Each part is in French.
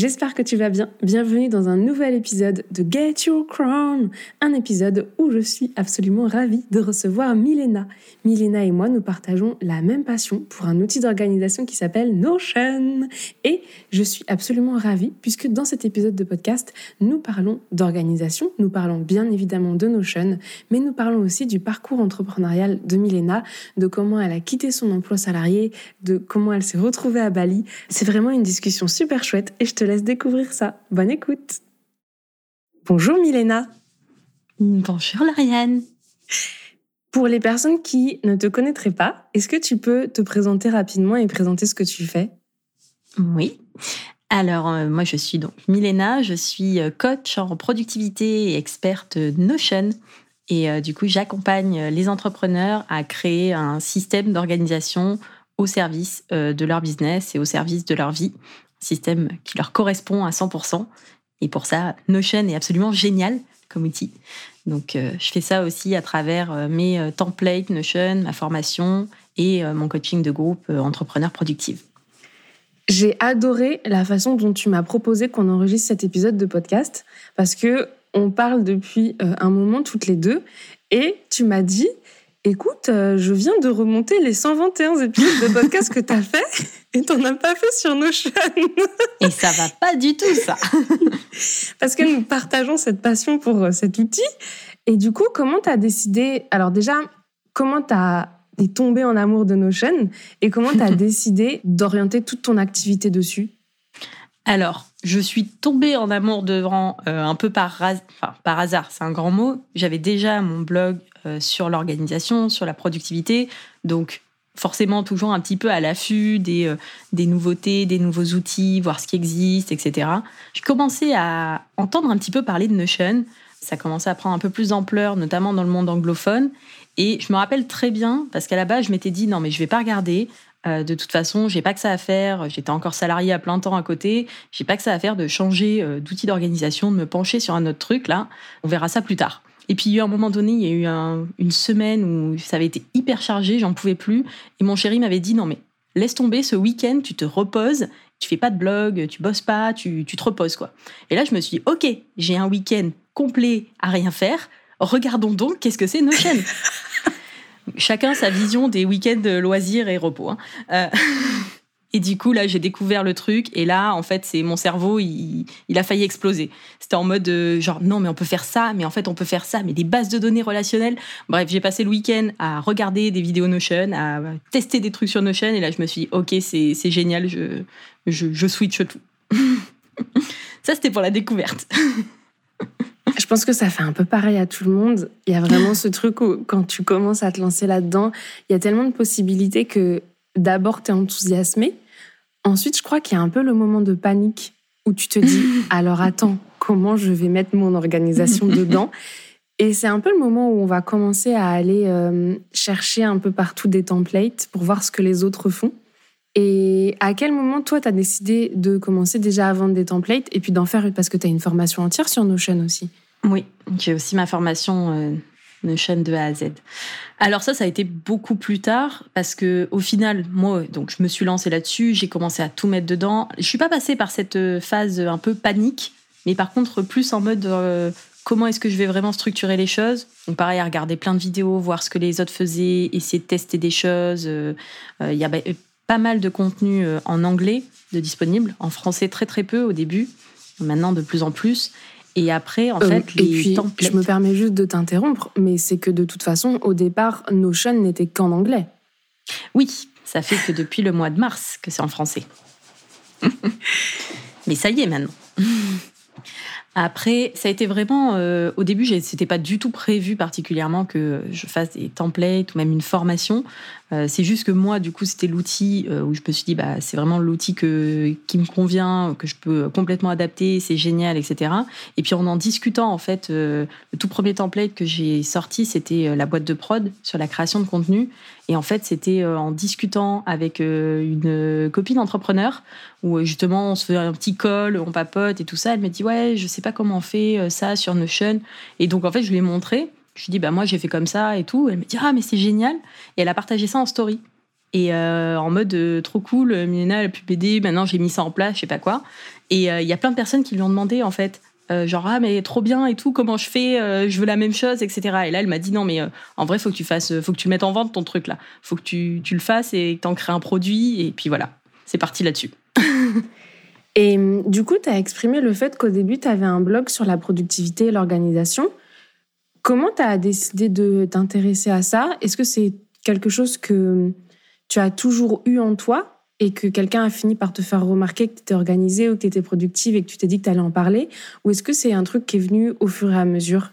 J'espère que tu vas bien. Bienvenue dans un nouvel épisode de Get Your Crown, un épisode où je suis absolument ravie de recevoir Milena. Milena et moi, nous partageons la même passion pour un outil d'organisation qui s'appelle Notion. Et je suis absolument ravie puisque dans cet épisode de podcast, nous parlons d'organisation, nous parlons bien évidemment de Notion, mais nous parlons aussi du parcours entrepreneurial de Milena, de comment elle a quitté son emploi salarié, de comment elle s'est retrouvée à Bali. C'est vraiment une discussion super chouette et je te laisse découvrir ça. Bonne écoute. Bonjour Milena. Bonjour Lauriane. Pour les personnes qui ne te connaîtraient pas, est-ce que tu peux te présenter rapidement et présenter ce que tu fais? Oui. Alors, euh, moi, je suis donc Milena, je suis euh, coach en productivité et experte Notion. Et euh, du coup, j'accompagne les entrepreneurs à créer un système d'organisation au service de leur business et au service de leur vie. Système qui leur correspond à 100%. Et pour ça, Notion est absolument génial comme outil. Donc, euh, je fais ça aussi à travers euh, mes euh, templates Notion, ma formation et mon coaching de groupe entrepreneur productive. J'ai adoré la façon dont tu m'as proposé qu'on enregistre cet épisode de podcast parce que on parle depuis un moment toutes les deux et tu m'as dit Écoute, je viens de remonter les 121 épisodes de podcast que tu as fait et t'en as pas fait sur Notion. et ça va pas du tout, ça. Parce que nous partageons cette passion pour cet outil. Et du coup, comment tu as décidé Alors, déjà, comment tu as es tombé en amour de Notion et comment tu as décidé d'orienter toute ton activité dessus? Alors, je suis tombée en amour devant euh, un peu par, par hasard, c'est un grand mot. J'avais déjà mon blog euh, sur l'organisation, sur la productivité, donc forcément toujours un petit peu à l'affût des, euh, nouveautés, des nouveaux outils, voir ce qui existe, etc. J'ai commencé à entendre un petit peu parler de Notion. Ça commençait à prendre un peu plus d'ampleur, notamment dans le monde anglophone. Et je me rappelle très bien, parce qu'à la base, je m'étais dit, non, mais je vais pas regarder. Euh, de toute façon, j'ai pas que ça à faire. J'étais encore salarié à plein temps à côté. J'ai pas que ça à faire de changer euh, d'outil d'organisation, de me pencher sur un autre truc là. On verra ça plus tard. Et puis, il y a eu un moment donné, il y a eu une semaine où ça avait été hyper chargé, j'en pouvais plus. Et mon chéri m'avait dit non mais laisse tomber ce week-end, tu te reposes, tu fais pas de blog, tu bosses pas, tu, tu te reposes quoi. Et là, je me suis dit ok, j'ai un week-end complet à rien faire. Regardons donc qu'est-ce que c'est Notion. Chacun sa vision des week-ends de loisirs et repos. Hein. Euh, et du coup, là, j'ai découvert le truc. Et là, en fait, c'est mon cerveau, il, a failli exploser. C'était en mode euh, genre, non, mais on peut faire ça, mais en fait, on peut faire ça, mais des bases de données relationnelles. Bref, j'ai passé le week-end à regarder des vidéos Notion, à tester des trucs sur Notion. Et là, je me suis dit, OK, c'est génial, je, je, je switch tout. ça, c'était pour la découverte. Je pense que ça fait un peu pareil à tout le monde. Il y a vraiment ce truc où, quand tu commences à te lancer là-dedans, il y a tellement de possibilités que d'abord, tu es enthousiasmé. Ensuite, je crois qu'il y a un peu le moment de panique où tu te dis alors attends, comment je vais mettre mon organisation dedans? Et c'est un peu le moment où on va commencer à aller euh, chercher un peu partout des templates pour voir ce que les autres font. Et à quel moment, toi, tu as décidé de commencer déjà à vendre des templates et puis d'en faire, parce que tu as une formation entière sur Notion aussi? Oui, j'ai aussi ma formation euh, Notion de A à Z. Alors ça, ça a été beaucoup plus tard parce que au final, moi, donc je me suis lancée là-dessus, j'ai commencé à tout mettre dedans. Je suis pas passée par cette euh, phase un peu panique, mais par contre plus en mode euh, comment est-ce que je vais vraiment structurer les choses? Donc pareil, à regarder plein de vidéos, voir ce que les autres faisaient, essayer de tester des choses. Il y a pas mal de contenu euh, en anglais de disponible, en français très très peu au début, maintenant de plus en plus. Et après, en euh, fait, les et puis, Je me permets juste de t'interrompre, mais c'est que de toute façon, au départ, Notion n'était qu'en anglais. Oui, ça fait que depuis le mois de mars que c'est en français. mais ça y est maintenant. Après, ça a été vraiment. Euh, au début, c'était pas du tout prévu particulièrement que je fasse des templates ou même une formation. Euh, c'est juste que moi, du coup, c'était l'outil euh, où je me suis dit, bah, c'est vraiment l'outil que, qui me convient, que je peux complètement adapter, c'est génial, etc. Et puis en en discutant, en fait, le tout premier template que j'ai sorti, c'était la boîte de prod sur la création de contenu. Et en fait, c'était en discutant avec une copine entrepreneur où justement on se fait un petit call, on papote et tout ça. Elle me dit, ouais, je sais pas comment on fait euh, ça sur Notion. Et donc, en fait, je lui ai montré. Je lui ai dit, bah, moi, j'ai fait comme ça et tout. Elle me dit, ah, mais c'est génial. Et elle a partagé ça en story. Et euh, en mode euh, trop cool, Milena, elle a pu m'aider, maintenant j'ai mis ça en place, je sais pas quoi. Et il y a plein de personnes qui lui ont demandé, en fait, genre, ah, mais trop bien et tout, comment je fais, je veux la même chose, etc. Et là, elle m'a dit, non, mais en vrai, faut que tu fasses, faut que tu mettes en vente ton truc là. Faut que tu, tu le fasses et que tu en crées un produit. Et puis voilà, c'est parti là-dessus. Et hum, du coup, tu as exprimé le fait qu'au début, tu avais un blog sur la productivité et l'organisation. Comment tu as décidé de t'intéresser à ça? Est-ce que c'est quelque chose que hum, tu as toujours eu en toi et que quelqu'un a fini par te faire remarquer que tu étais organisée ou que tu étais productive et que tu t'es dit que tu allais en parler? Ou est-ce que c'est un truc qui est venu au fur et à mesure?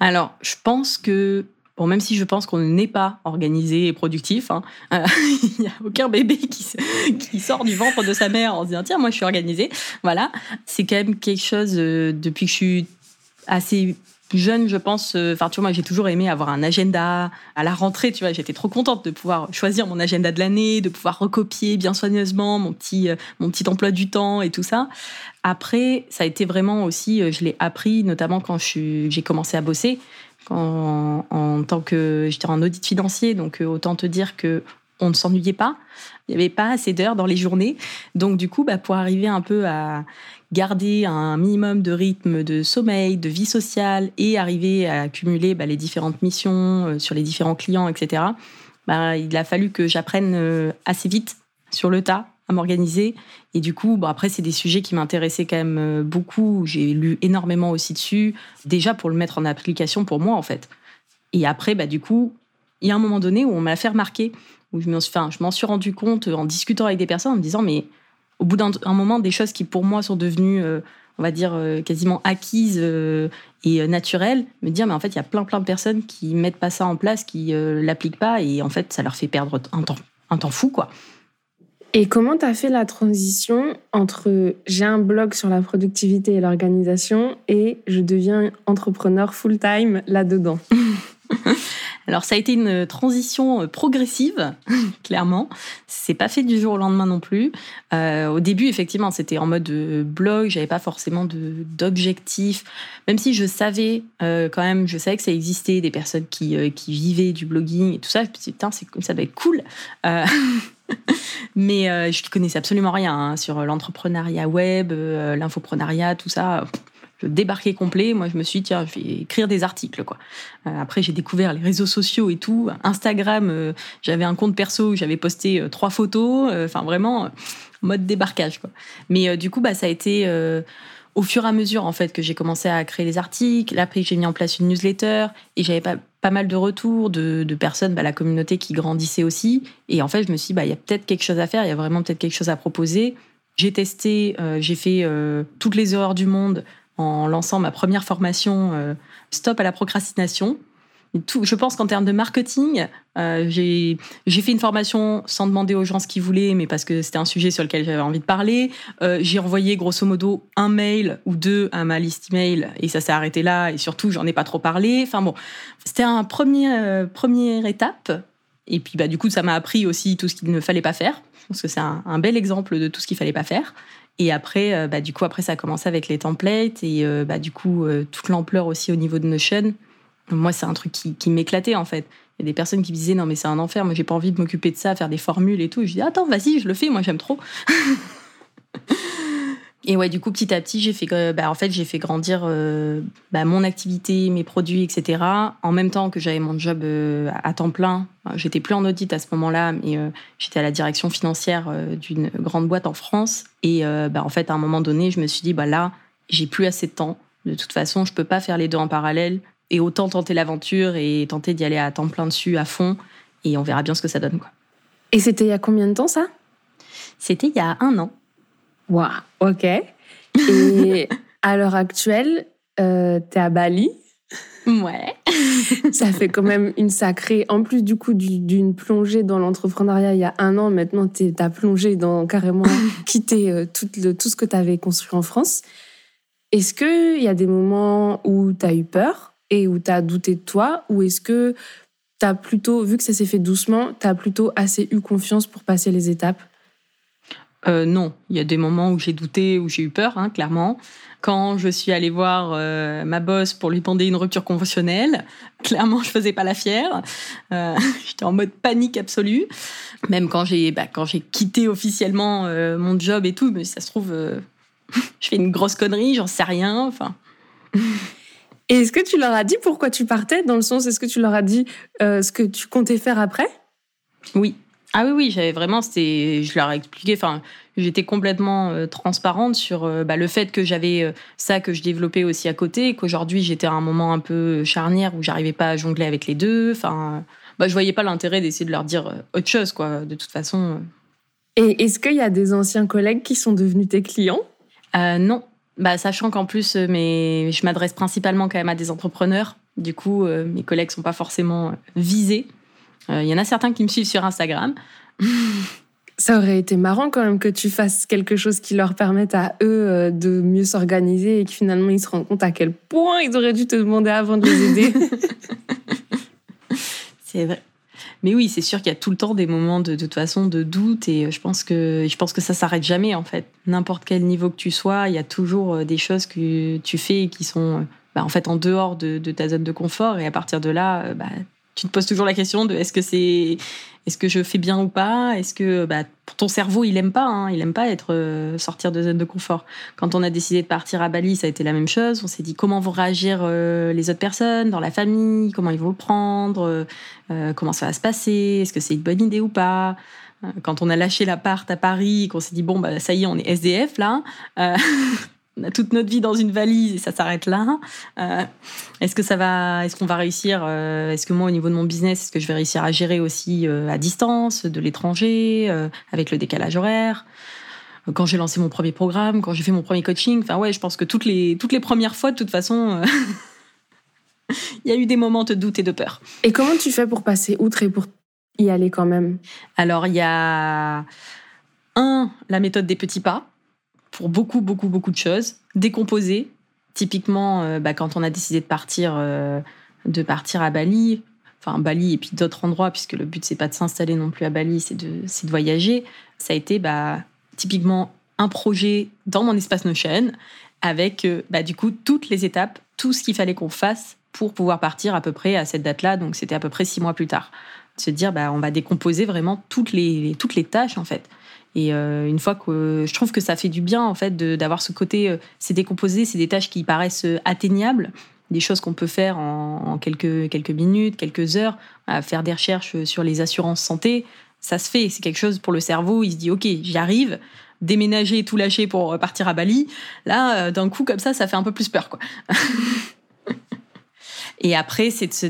Alors, je pense que Bon, même si je pense qu'on n'est pas organisé et productif, hein, euh, il n'y a aucun bébé qui, sort du ventre de sa mère en se disant tiens, moi je suis organisé. Voilà, c'est quand même quelque chose euh, depuis que je suis assez jeune, je pense. Euh, enfin, tu vois, moi j'ai toujours aimé avoir un agenda à la rentrée. Tu vois, j'étais trop contente de pouvoir choisir mon agenda de l'année, de pouvoir recopier bien soigneusement mon petit mon petit emploi du temps et tout ça. Après, ça a été vraiment aussi, je l'ai appris notamment quand j'ai commencé à bosser en, tant que j'étais en audit financier, donc euh, autant te dire que on ne s'ennuyait pas. Il n'y avait pas assez d'heures dans les journées. Donc, du coup, bah, pour arriver un peu à garder un minimum de rythme de sommeil, de vie sociale et arriver à accumuler bah, les différentes missions euh, sur les différents clients, etc., bah, il a fallu que j'apprenne euh, assez vite sur le tas m'organiser. Et du coup, bon, après, c'est des sujets qui m'intéressaient quand même euh, beaucoup. J'ai lu énormément aussi dessus, déjà pour le mettre en application pour moi, en fait. Et après, bah, du coup, il y a un moment donné où on m'a fait remarquer, où je m'en enfin, suis rendu compte en discutant avec des personnes, en me disant, mais au bout d'un moment, des choses qui pour moi sont devenues, euh, on va dire, euh, quasiment acquises et naturelles, me dire, mais en fait, il y a plein, plein de personnes qui mettent pas ça en place, qui l'appliquent pas, et en fait, ça leur fait perdre un temps, un temps fou, quoi. Et comment tu as fait la transition entre j'ai un blog sur la productivité et l'organisation et je deviens entrepreneur full-time là-dedans? Alors ça a été une transition euh, progressive, clairement. C'est pas fait du jour au lendemain non plus. Euh, au début, effectivement, c'était en mode euh, blog. J'avais pas forcément d'objectif, même si je savais quand même, je savais que ça existait des personnes qui, qui vivaient du blogging et tout ça. Putain, c'est ça doit être cool. Mais je ne connaissais absolument rien hein, sur l'entrepreneuriat web, l'infoprenariat, tout ça débarqué complet. Moi, je me suis dit, tiens, je vais écrire des articles. Quoi. Euh, après, j'ai découvert les réseaux sociaux et tout. Instagram, euh, j'avais un compte perso où j'avais posté euh, trois photos. Enfin, vraiment, mode débarquage. Quoi. Mais du coup, bah, ça a été au fur et à mesure en fait que j'ai commencé à créer les articles. Après, j'ai mis en place une newsletter et j'avais pas, pas mal de retours de, personnes, bah, la communauté qui grandissait aussi. Et en fait, je me suis dit, bah, il y a peut-être quelque chose à faire, il y a vraiment peut-être quelque chose à proposer. J'ai testé, j'ai fait toutes les erreurs du monde en lançant ma première formation euh, Stop à la procrastination. Je pense qu'en termes de marketing, euh, j'ai fait une formation sans demander aux gens ce qu'ils voulaient, mais parce que c'était un sujet sur lequel j'avais envie de parler. Euh, j'ai envoyé grosso modo un mail ou deux à ma liste email et ça s'est arrêté là. Et surtout, j'en ai pas trop parlé. Enfin bon, c'était un premier première étape. Et puis bah du coup, ça m'a appris aussi tout ce qu'il ne fallait pas faire. parce que c'est un, un, bel exemple de tout ce qu'il fallait pas faire. Et après, euh, bah, du coup, après, ça a commencé avec les templates et euh, bah, du coup, euh, toute l'ampleur aussi au niveau de Notion. Moi, c'est un truc qui, qui m'éclatait en fait. Il y a des personnes qui me disaient non, mais c'est un enfer, moi, j'ai pas envie de m'occuper de ça, faire des formules et tout. je dis attends, vas-y, je le fais, moi, j'aime trop. Et ouais, du coup, petit à petit, j'ai fait, bah, en fait, j'ai fait grandir euh, bah, mon activité, mes produits, etc. En même temps que j'avais mon job euh, à temps plein. J'étais plus en audit à ce moment-là, mais euh, j'étais à la direction financière d'une grande boîte en France. Et bah, en fait, à un moment donné, je me suis dit, bah là, j'ai plus assez de temps. De toute façon, je peux pas faire les deux en parallèle. Et autant tenter l'aventure et tenter d'y aller à temps plein dessus, à fond. Et on verra bien ce que ça donne, quoi. Et c'était il y a combien de temps, ça? C'était il y a un an. Waouh, ok. Et À l'heure actuelle, euh, tu es à Bali? Ouais. ça fait quand même une sacrée. En plus, du coup, d'une plongée dans l'entrepreneuriat il y a un an, maintenant, tu as plongé dans carrément quitter euh, tout, le, tout ce que tu avais construit en France. Est-ce qu'il y a des moments où tu as eu peur? Et où tu as douté de toi Ou est-ce que tu as plutôt, vu que ça s'est fait doucement, tu as plutôt assez eu confiance pour passer les étapes? Euh, non, il y a des moments où j'ai douté, où j'ai eu peur, hein, clairement. Quand je suis allée voir euh, ma boss pour lui demander une rupture conventionnelle, clairement, je faisais pas la fière. Euh, j'étais en mode panique absolue. Même quand j'ai bah, quitté officiellement mon job et tout, mais ça se trouve, je fais une grosse connerie, j'en sais rien. Enfin. Et est-ce que tu leur as dit pourquoi tu partais Dans le sens, est-ce que tu leur as dit ce que tu comptais faire après? Oui, ah oui, oui, j'avais vraiment, c'était, je leur ai expliqué, enfin, j'étais complètement euh, transparente sur euh, bah, le fait que j'avais euh, ça que je développais aussi à côté, qu'aujourd'hui j'étais à un moment un peu charnière où j'arrivais pas à jongler avec les deux. Enfin, bah, je voyais pas l'intérêt d'essayer de leur dire autre chose, quoi, de toute façon. Et est-ce qu'il y a des anciens collègues qui sont devenus tes clients? Non. Bah, sachant qu'en plus, mais je m'adresse principalement quand même à des entrepreneurs. Du coup, mes collègues sont pas forcément visés. Il euh, y en a certains qui me suivent sur Instagram. Ça aurait été marrant quand même que tu fasses quelque chose qui leur permette à eux euh, de mieux s'organiser et que finalement ils se rendent compte à quel point ils auraient dû te demander avant de les aider. c'est vrai. Mais oui, c'est sûr qu'il y a tout le temps des moments de, toute façon de doute et je pense que je pense que ça s'arrête jamais en fait. N'importe quel niveau que tu sois, il y a toujours euh, des choses que tu fais qui sont bah, en fait en dehors de, ta zone de confort et à partir de là, bah, tu te poses toujours la question de est-ce que c'est est-ce que je fais bien ou pas? Est-ce que bah, ton cerveau il aime pas hein, il aime pas être euh, sortir de zone de confort. Quand on a décidé de partir à Bali, ça a été la même chose. On s'est dit comment vont réagir euh, les autres personnes dans la famille, comment ils vont le prendre, euh, comment ça va se passer, est-ce que c'est une bonne idée ou pas? Quand on a lâché l'appart à Paris, qu'on s'est dit bon bah ça y est, on est SDF là, on a toute notre vie dans une valise et ça s'arrête là. Euh, est-ce que ça va, est-ce qu'on va réussir euh, Est-ce que moi, au niveau de mon business, est-ce que je vais réussir à gérer aussi euh, à distance, de l'étranger, avec le décalage horaire? Quand j'ai lancé mon premier programme, quand j'ai fait mon premier coaching, enfin ouais, je pense que toutes les toutes les premières fois, de toute façon, il y a eu des moments de doute et de peur. Et comment tu fais pour passer outre et pour y aller quand même? Alors il y a un la méthode des petits pas pour beaucoup, beaucoup, beaucoup de choses. Décomposer. Typiquement, euh, bah, quand on a décidé de partir, euh, de partir à Bali, enfin Bali et puis d'autres endroits, puisque le but c'est pas de s'installer non plus à Bali, c'est de, de voyager. Ça a été bah, typiquement un projet dans mon espace Notion avec euh, bah, du coup toutes les étapes, tout ce qu'il fallait qu'on fasse pour pouvoir partir à peu près à cette date-là. Donc c'était à peu près six mois plus tard. Se dire bah on va décomposer vraiment toutes les toutes les tâches en fait. Et euh, une fois que je trouve que ça fait du bien en fait d'avoir ce côté, euh, c'est décomposé, c'est des tâches qui paraissent euh, atteignables, des choses qu'on peut faire en, quelques quelques minutes, quelques heures, faire des recherches sur les assurances santé, ça se fait, c'est quelque chose pour le cerveau, il se dit ok j'y arrive, déménager, tout lâcher pour partir à Bali, là d'un coup comme ça ça fait un peu plus peur quoi. Et après c'est de se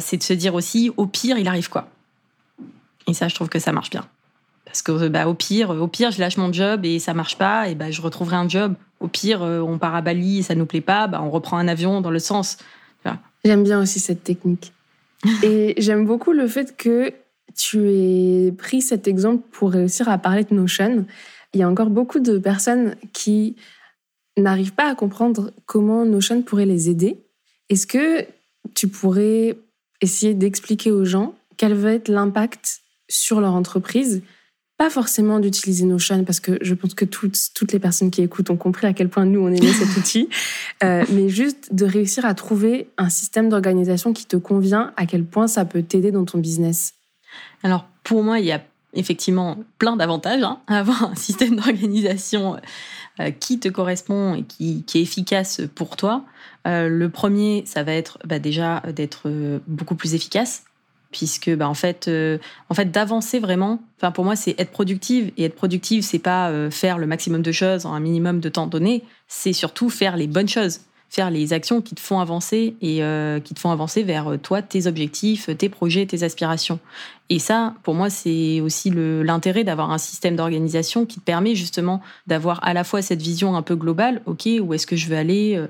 c'est de se dire aussi au pire il arrive quoi. Et ça je trouve que ça marche bien. Parce que bah, au pire, au pire, je lâche mon job et ça marche pas, et bah, je retrouverai un job. Au pire, euh, on part à Bali et ça nous plaît pas, bah, on reprend un avion dans le sens. J'aime bien aussi cette technique. et j'aime beaucoup le fait que tu aies pris cet exemple pour réussir à parler de Notion. Il y a encore beaucoup de personnes qui n'arrivent pas à comprendre comment Notion pourrait les aider. Est-ce que tu pourrais essayer d'expliquer aux gens quel va être l'impact sur leur entreprise pas forcément d'utiliser Notion parce que je pense que toutes, toutes les personnes qui écoutent ont compris à quel point nous on aimait cet outil, euh, mais juste de réussir à trouver un système d'organisation qui te convient, à quel point ça peut t'aider dans ton business. Alors pour moi, il y a effectivement plein d'avantages hein, à avoir un système d'organisation euh, qui te correspond et qui, qui, est efficace pour toi. Euh, le premier, ça va être bah, déjà d'être beaucoup plus efficace puisque bah, en fait, euh, en fait d'avancer vraiment. Enfin, pour moi, c'est être productive et être productive, c'est pas euh, faire le maximum de choses en un minimum de temps donné. C'est surtout faire les bonnes choses. faire les actions qui te font avancer et euh, qui te font avancer vers toi, tes objectifs, tes projets, tes aspirations. Et ça, pour moi, c'est aussi l'intérêt d'avoir un système d'organisation qui te permet justement d'avoir à la fois cette vision un peu globale, ok, où est-ce que je veux aller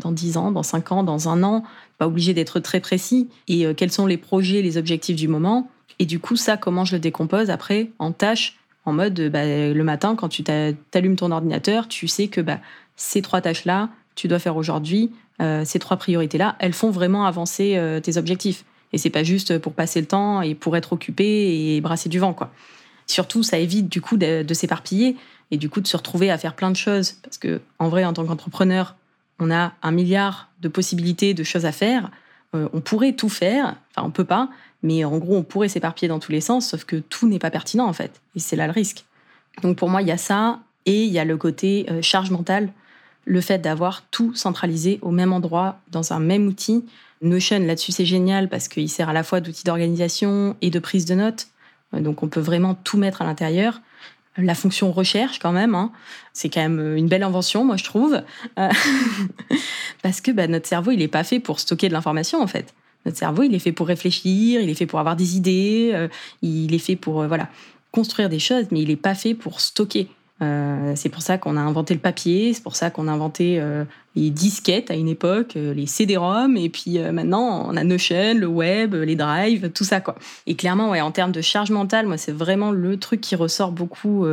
dans 10 ans, dans 5 ans, dans un an, pas obligé d'être très précis, et quels sont les projets, les objectifs du moment. Et du coup, ça, comment je le décompose après en tâches en mode bah, le matin, quand tu t'allumes ton ordinateur, tu sais que bah, ces trois tâches-là, tu dois faire aujourd'hui, euh, ces trois priorités-là, elles font vraiment avancer euh, tes objectifs. Et c'est pas juste pour passer le temps et pour être occupé et brasser du vent, quoi. Surtout, ça évite du coup de, s'éparpiller et du coup de se retrouver à faire plein de choses. Parce que, en vrai, en tant qu'entrepreneur, on a un milliard de possibilités, de choses à faire. Euh, on pourrait tout faire, enfin, on peut pas, mais en gros, on pourrait s'éparpiller dans tous les sens, sauf que tout n'est pas pertinent, en fait. Et c'est là le risque. Donc, pour moi, il y a ça et il y a le côté charge mentale le fait d'avoir tout centralisé au même endroit, dans un même outil. Notion, là-dessus, c'est génial parce qu'il sert à la fois d'outil d'organisation et de prise de notes. Euh, donc, on peut vraiment tout mettre à l'intérieur. La fonction recherche, quand même, hein, c'est quand même une belle invention, moi, je trouve. Euh, parce que bah, notre cerveau, il n'est pas fait pour stocker de l'information, en fait. Notre cerveau, il est fait pour réfléchir, il est fait pour avoir des idées, euh, il est fait pour voilà construire des choses, mais il n'est pas fait pour stocker. Euh, c'est pour ça qu'on a inventé le papier, c'est pour ça qu'on a inventé euh, les disquettes à une époque, euh, les CD-ROM, et puis maintenant on a Notion, le web, les drives, tout ça quoi. Et clairement, ouais, en termes de charge mentale, moi c'est vraiment le truc qui ressort beaucoup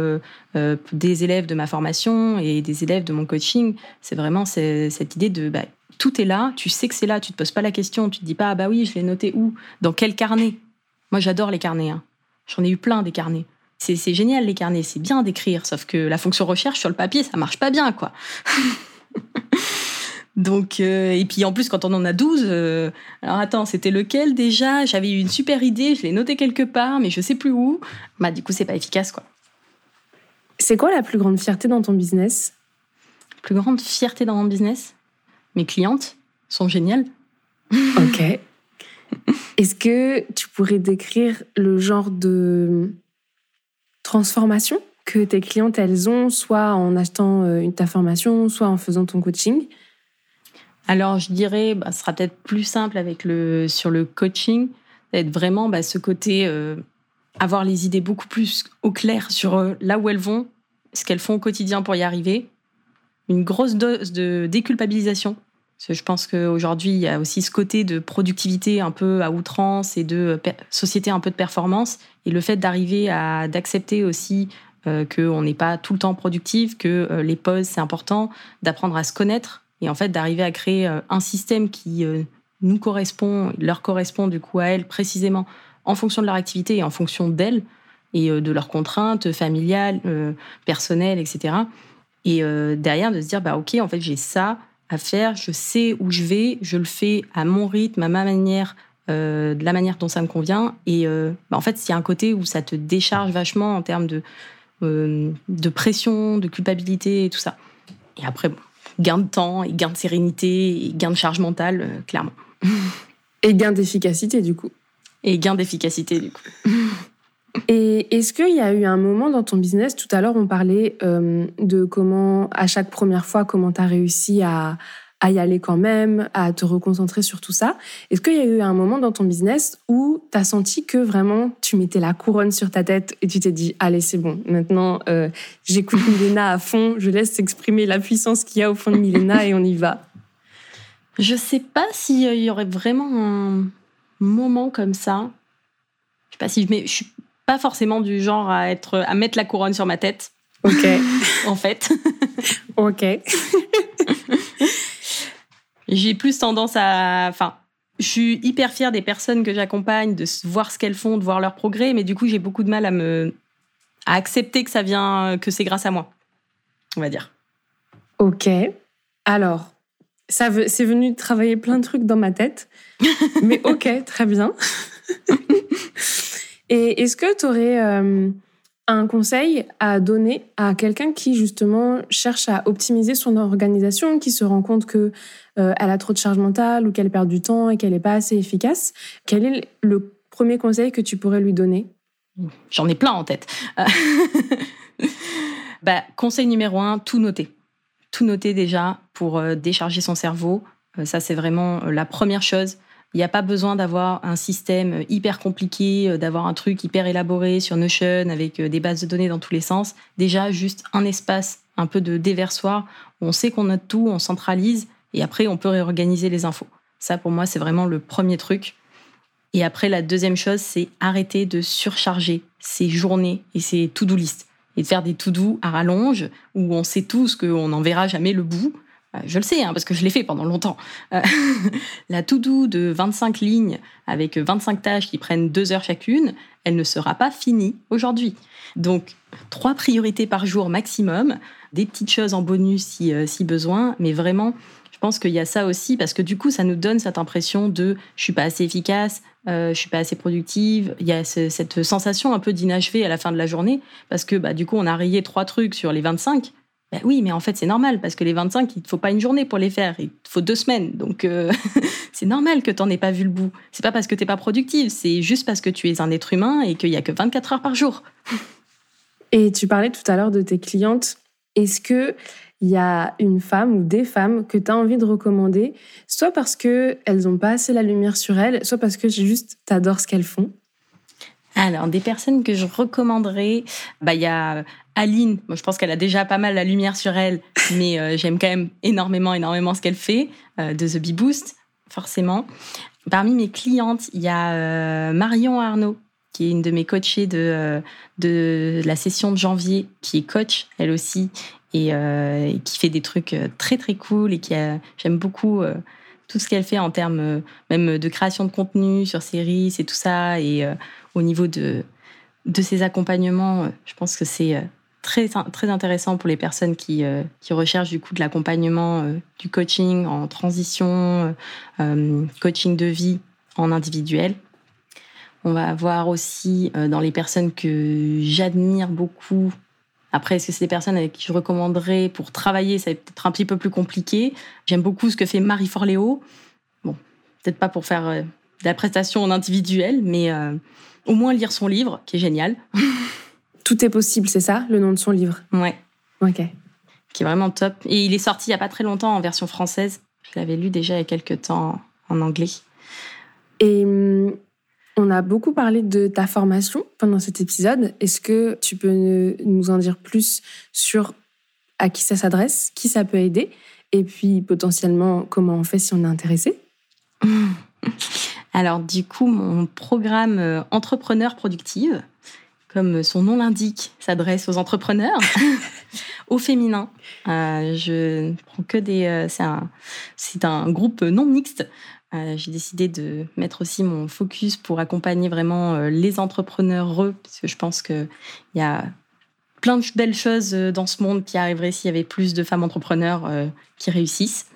des élèves de ma formation et des élèves de mon coaching. C'est vraiment cette idée de bah, tout est là, tu sais que c'est là, tu te poses pas la question, tu te dis pas ah bah oui je l'ai noté où, dans quel carnet? Moi j'adore les carnets, hein. j'en ai eu plein des carnets. C'est génial les carnets, c'est bien d'écrire, sauf que la fonction recherche sur le papier, ça marche pas bien, quoi. Donc, euh, et puis en plus, quand on en a 12, euh, alors attends, c'était lequel déjà? J'avais eu une super idée, je l'ai noté quelque part, mais je sais plus où. Bah, du coup, c'est pas efficace, quoi. C'est quoi la plus grande fierté dans ton business? Plus grande fierté dans mon business? Mes clientes sont géniales. Ok. Est-ce que tu pourrais décrire le genre de transformation que tes clientes, elles ont, soit en achetant euh, ta formation, soit en faisant ton coaching? Alors, je dirais, bah, ce sera peut-être plus simple avec le, sur le coaching, d'être vraiment bah, ce côté, euh, avoir les idées beaucoup plus au clair sur euh, là où elles vont, ce qu'elles font au quotidien pour y arriver, une grosse dose de déculpabilisation je pense qu'aujourd'hui, il y a aussi ce côté de productivité un peu à outrance et de société un peu de performance. Et le fait d'arriver à d'accepter aussi euh, qu'on n'est pas tout le temps productif, que euh, les pauses, c'est important, d'apprendre à se connaître et en fait d'arriver à créer euh, un système qui nous correspond, leur correspond du coup à elles précisément en fonction de leur activité et en fonction d'elles et de leurs contraintes familiales, personnelles, etc. Et derrière, de se dire, bah ok, en fait, j'ai ça, à faire, je sais où je vais, je le fais à mon rythme, à ma manière, euh, de la manière dont ça me convient. Et euh, bah, en fait, il y a un côté où ça te décharge vachement en termes de, euh, de pression, de culpabilité et tout ça. Et après, gain de temps, et gain de sérénité, et gain de charge mentale, clairement. Et gain d'efficacité, du coup. Et gain d'efficacité, du coup. Et est-ce qu'il y a eu un moment dans ton business, tout à l'heure on parlait euh, de comment, à chaque première fois, comment tu as réussi à, y aller quand même, à te reconcentrer sur tout ça? Est-ce qu'il y a eu un moment dans ton business où tu as senti que vraiment tu mettais la couronne sur ta tête et tu t'es dit, allez c'est bon, maintenant euh, j'écoute Milena à fond, je laisse s'exprimer la puissance qu'il y a au fond de Milena et on y va? Je sais pas s'il y aurait vraiment un moment comme ça. Je sais pas si mets, je suis pas forcément du genre à être à mettre la couronne sur ma tête. Ok. en fait. ok. J'ai plus tendance à, enfin, je suis hyper fière des personnes que j'accompagne, de voir ce qu'elles font, de voir leur progrès, mais du coup j'ai beaucoup de mal à me, à accepter que ça vient, que c'est grâce à moi, on va dire. Ok. Alors, ça c'est venu travailler plein de trucs dans ma tête, mais ok, très bien. Et est-ce que tu aurais euh, un conseil à donner à quelqu'un qui justement cherche à optimiser son organisation, qui se rend compte que euh, elle a trop de charge mentale ou qu'elle perd du temps et qu'elle n'est pas assez efficace? Quel est le premier conseil que tu pourrais lui donner? J'en ai plein en tête. bah, conseil numéro un, tout noter tout noter déjà pour décharger son cerveau. ça, c'est vraiment la première chose. Il n'y a pas besoin d'avoir un système hyper compliqué, d'avoir un truc hyper élaboré sur Notion avec des bases de données dans tous les sens. Déjà, juste un espace, un peu de déversoir où on sait qu'on note tout, on centralise et après, on peut réorganiser les infos. Ça, pour moi, c'est vraiment le premier truc. Et après, la deuxième chose, c'est arrêter de surcharger ses journées et ses to-do list. Et de faire des to-do à rallonge, où on sait tous qu'on n'en verra jamais le bout. Euh, je le sais, hein, parce que je l'ai fait pendant longtemps. Euh, la to-do de 25 lignes avec 25 tâches qui prennent deux heures chacune, elle ne sera pas finie aujourd'hui. Donc, trois priorités par jour maximum, des petites choses en bonus si, euh, si besoin, mais vraiment je pense qu'il y a ça aussi parce que du coup, ça nous donne cette impression de je suis pas assez efficace, euh, je suis pas assez productive. Il y a cette sensation un peu d'inachevé à la fin de la journée parce que bah, du coup, on a rayé trois trucs sur les 25. Bah oui, mais en fait, c'est normal parce que les 25, il ne faut pas une journée pour les faire, il faut deux semaines. Donc, euh, c'est normal que tu n'en aies pas vu le bout. C'est pas parce que tu n'es pas productive, c'est juste parce que tu es un être humain et qu'il y a que 24 heures par jour. Et tu parlais tout à l'heure de tes clientes. Est-ce que il y a une femme ou des femmes que tu as envie de recommander, soit parce qu'elles n'ont pas assez la lumière sur elles, soit parce que juste t'adores ce qu'elles font? Alors, des personnes que je recommanderais, bah il y a Aline. Moi, je pense qu'elle a déjà pas mal la lumière sur elle, mais euh, j'aime quand même énormément, énormément ce qu'elle fait euh, de The Bee Boost, forcément. Parmi mes clientes, il y a euh, Marion Arnaud, qui est une de mes coachées de, de la session de janvier, qui est coach, elle aussi, et, qui fait des trucs très très cool et qui j'aime beaucoup tout ce qu'elle fait en termes même de création de contenu sur séries et tout ça et au niveau de de ses accompagnements je pense que c'est très très intéressant pour les personnes qui qui recherchent du coup de l'accompagnement du coaching en transition coaching de vie en individuel. On va avoir aussi dans les personnes que j'admire beaucoup après, est-ce que c'est des personnes avec qui je recommanderais pour travailler? Ça va peut-être un petit peu plus compliqué. J'aime beaucoup ce que fait Marie Forléo. Bon, peut-être pas pour faire euh, de la prestation en individuel, mais euh, au moins lire son livre, qui est génial. Tout est possible, c'est ça, le nom de son livre? Ouais. Ok. Qui est vraiment top. Et il est sorti il n'y a pas très longtemps en version française. Je l'avais lu déjà il y a quelques temps en anglais. Et hum, on a beaucoup parlé de ta formation pendant cet épisode. Est-ce que tu peux nous en dire plus sur à qui ça s'adresse, qui ça peut aider, et puis potentiellement comment on fait si on est intéressé? Alors du coup, mon programme euh, Entrepreneur Productive, comme son nom l'indique, s'adresse aux entrepreneurs, au féminin. Euh, je ne prends que des... Euh, c'est un groupe non mixte j'ai décidé de mettre aussi mon focus pour accompagner vraiment euh, les entrepreneurs, parce que je pense qu'il y a plein de belles choses euh, dans ce monde qui arriveraient s'il y avait plus de femmes entrepreneurs qui réussissent.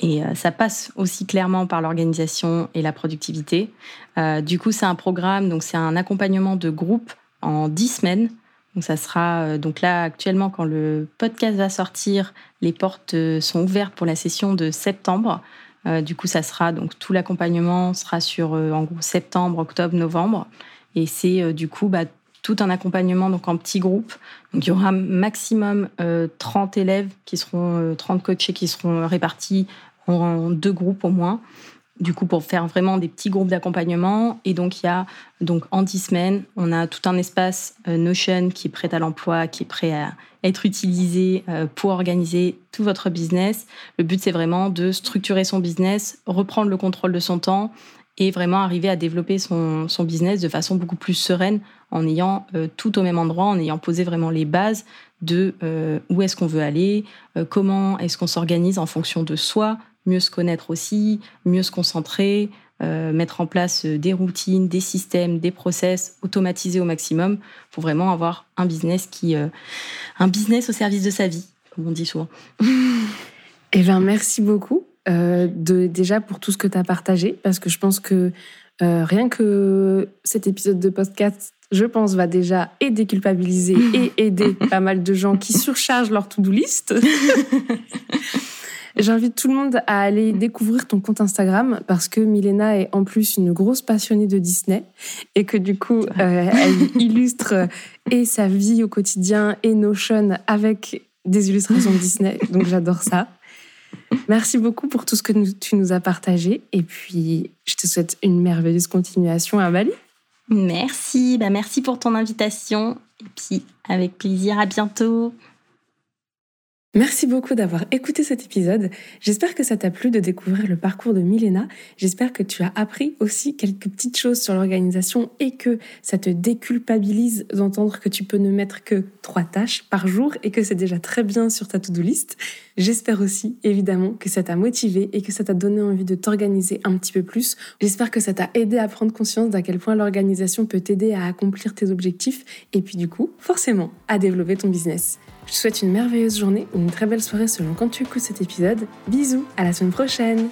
Et ça passe aussi clairement par l'organisation et la productivité. du coup, c'est un programme, donc c'est un accompagnement de groupe en 10 semaines. Donc ça sera donc là actuellement quand le podcast va sortir, les portes sont ouvertes pour la session de septembre. Euh, du coup, ça sera donc tout l'accompagnement sera sur euh, en gros septembre, octobre, novembre, et c'est euh, du coup bah, tout un accompagnement donc en petits groupes. Donc il y aura maximum 30 élèves qui seront 30 coachés qui seront répartis en deux groupes au moins du coup pour faire vraiment des petits groupes d'accompagnement. Et donc il y a donc en dix semaines, on a tout un espace euh, Notion qui est prêt à l'emploi, qui est prêt à être utilisé euh, pour organiser tout votre business. Le but c'est vraiment de structurer son business, reprendre le contrôle de son temps et vraiment arriver à développer son, business de façon beaucoup plus sereine en ayant euh, tout au même endroit, en ayant posé vraiment les bases de où est-ce qu'on veut aller, comment est-ce qu'on s'organise en fonction de soi, mieux se connaître aussi, mieux se concentrer, euh, mettre en place euh, des routines, des systèmes, des process automatisés au maximum pour vraiment avoir un business qui, euh, un business au service de sa vie, comme on dit souvent. Eh bien, merci beaucoup de, déjà pour tout ce que tu as partagé, parce que je pense que rien que cet épisode de podcast, je pense, va déjà et déculpabiliser et aider pas mal de gens qui surchargent leur to-do list. J'invite tout le monde à aller découvrir ton compte Instagram parce que Milena est en plus une grosse passionnée de Disney et que du coup, euh, elle illustre et sa vie au quotidien et Notion avec des illustrations Disney, donc j'adore ça. Merci beaucoup pour tout ce que tu nous as partagé. Et puis, je te souhaite une merveilleuse continuation à Bali. Merci, bah merci pour ton invitation. Et puis, avec plaisir, à bientôt. Merci beaucoup d'avoir écouté cet épisode. J'espère que ça t'a plu de découvrir le parcours de Milena. J'espère que tu as appris aussi quelques petites choses sur l'organisation et que ça te déculpabilise d'entendre que tu peux ne mettre que trois tâches par jour et que c'est déjà très bien sur ta to-do list. J'espère aussi, évidemment, que ça t'a motivé et que ça t'a donné envie de t'organiser un petit peu plus. J'espère que ça t'a aidé à prendre conscience d'à quel point l'organisation peut t'aider à accomplir tes objectifs et puis du coup, forcément, à développer ton business. Je te souhaite une merveilleuse journée ou une très belle soirée selon quand tu écoutes cet épisode. Bisous, à la semaine prochaine